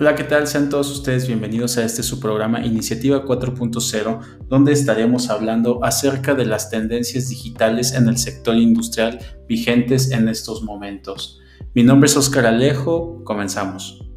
Hola, ¿qué tal? Sean todos ustedes bienvenidos a este su programa Iniciativa 4.0, donde estaremos hablando acerca de las tendencias digitales en el sector industrial vigentes en estos momentos. Mi nombre es Oscar Alejo, comenzamos.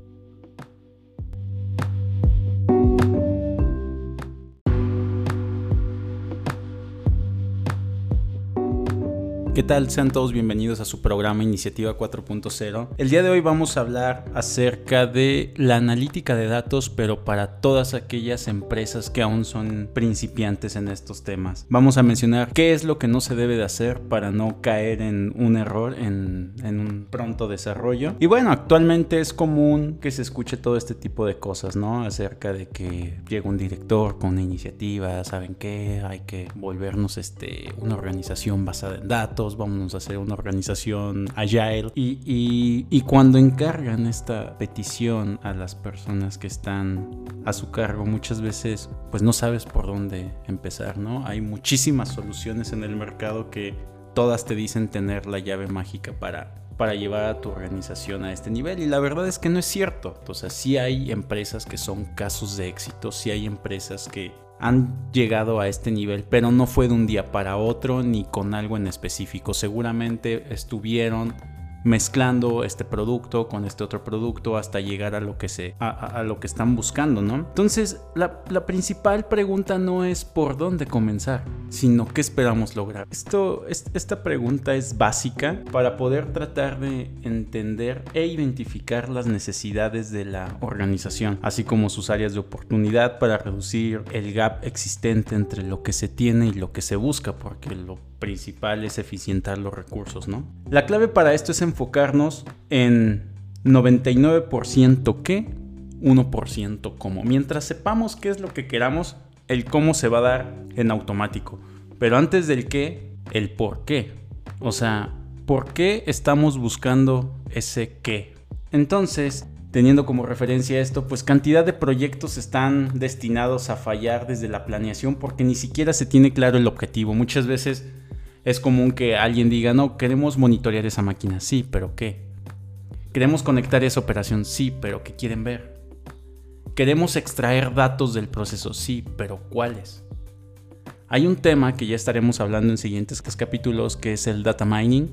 ¿Qué tal? Sean todos bienvenidos a su programa Iniciativa 4.0. El día de hoy vamos a hablar acerca de la analítica de datos, pero para todas aquellas empresas que aún son principiantes en estos temas. Vamos a mencionar qué es lo que no se debe de hacer para no caer en un error en, un pronto desarrollo. Y bueno, actualmente es común que se escuche todo este tipo de cosas, ¿no? Acerca de que llega un director con una iniciativa, ¿saben qué? Hay que volvernos este, una organización basada en datos vamos a hacer una organización agile. Y, y, cuando encargan esta petición a las personas que están a su cargo, muchas veces pues no sabes por dónde empezar, ¿no? Hay muchísimas soluciones en el mercado que todas te dicen tener la llave mágica para para llevar a tu organización a este nivel. Y la verdad es que no es cierto. O sea, sí hay empresas que son casos de éxito, sí hay empresas que han llegado a este nivel, pero no fue de un día para otro ni con algo en específico. Seguramente estuvieron mezclando este producto con este otro producto hasta llegar a lo que se a, lo que están buscando, ¿no? Entonces, la, la, principal pregunta no es por dónde comenzar, sino qué esperamos lograr. Esto, esta pregunta es básica para poder tratar de entender e identificar las necesidades de la organización, así como sus áreas de oportunidad para reducir el gap existente entre lo que se tiene y lo que se busca, porque lo principal es eficientar los recursos, ¿no? La clave para esto es enfocarnos en 99% qué, 1% cómo. Mientras sepamos qué es lo que queramos, el cómo se va a dar en automático. Pero antes del qué, el por qué. O sea, ¿por qué estamos buscando ese qué? Entonces, teniendo como referencia esto, pues cantidad de proyectos están destinados a fallar desde la planeación porque ni siquiera se tiene claro el objetivo. Muchas veces es común que alguien diga, no, queremos monitorear esa máquina, sí, pero ¿qué? Queremos conectar esa operación, sí, pero ¿qué quieren ver? Queremos extraer datos del proceso, sí, pero ¿cuáles? Hay un tema que ya estaremos hablando en siguientes capítulos, que es el data mining,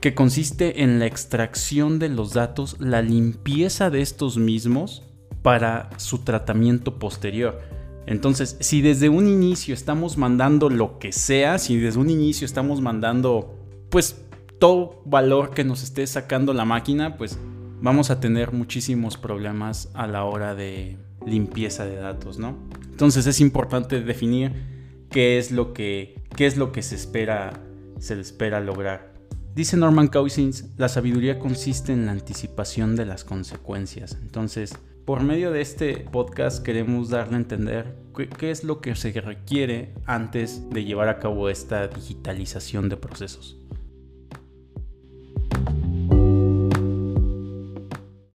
que consiste en la extracción de los datos, la limpieza de estos mismos para su tratamiento posterior. Entonces, si desde un inicio estamos mandando lo que sea, si desde un inicio estamos mandando, pues, todo valor que nos esté sacando la máquina, pues vamos a tener muchísimos problemas a la hora de limpieza de datos, ¿no? Entonces es importante definir qué es lo que, qué es lo que se espera, se espera lograr. Dice Norman Cousins, la sabiduría consiste en la anticipación de las consecuencias. Entonces, por medio de este podcast queremos darle a entender qué, es lo que se requiere antes de llevar a cabo esta digitalización de procesos.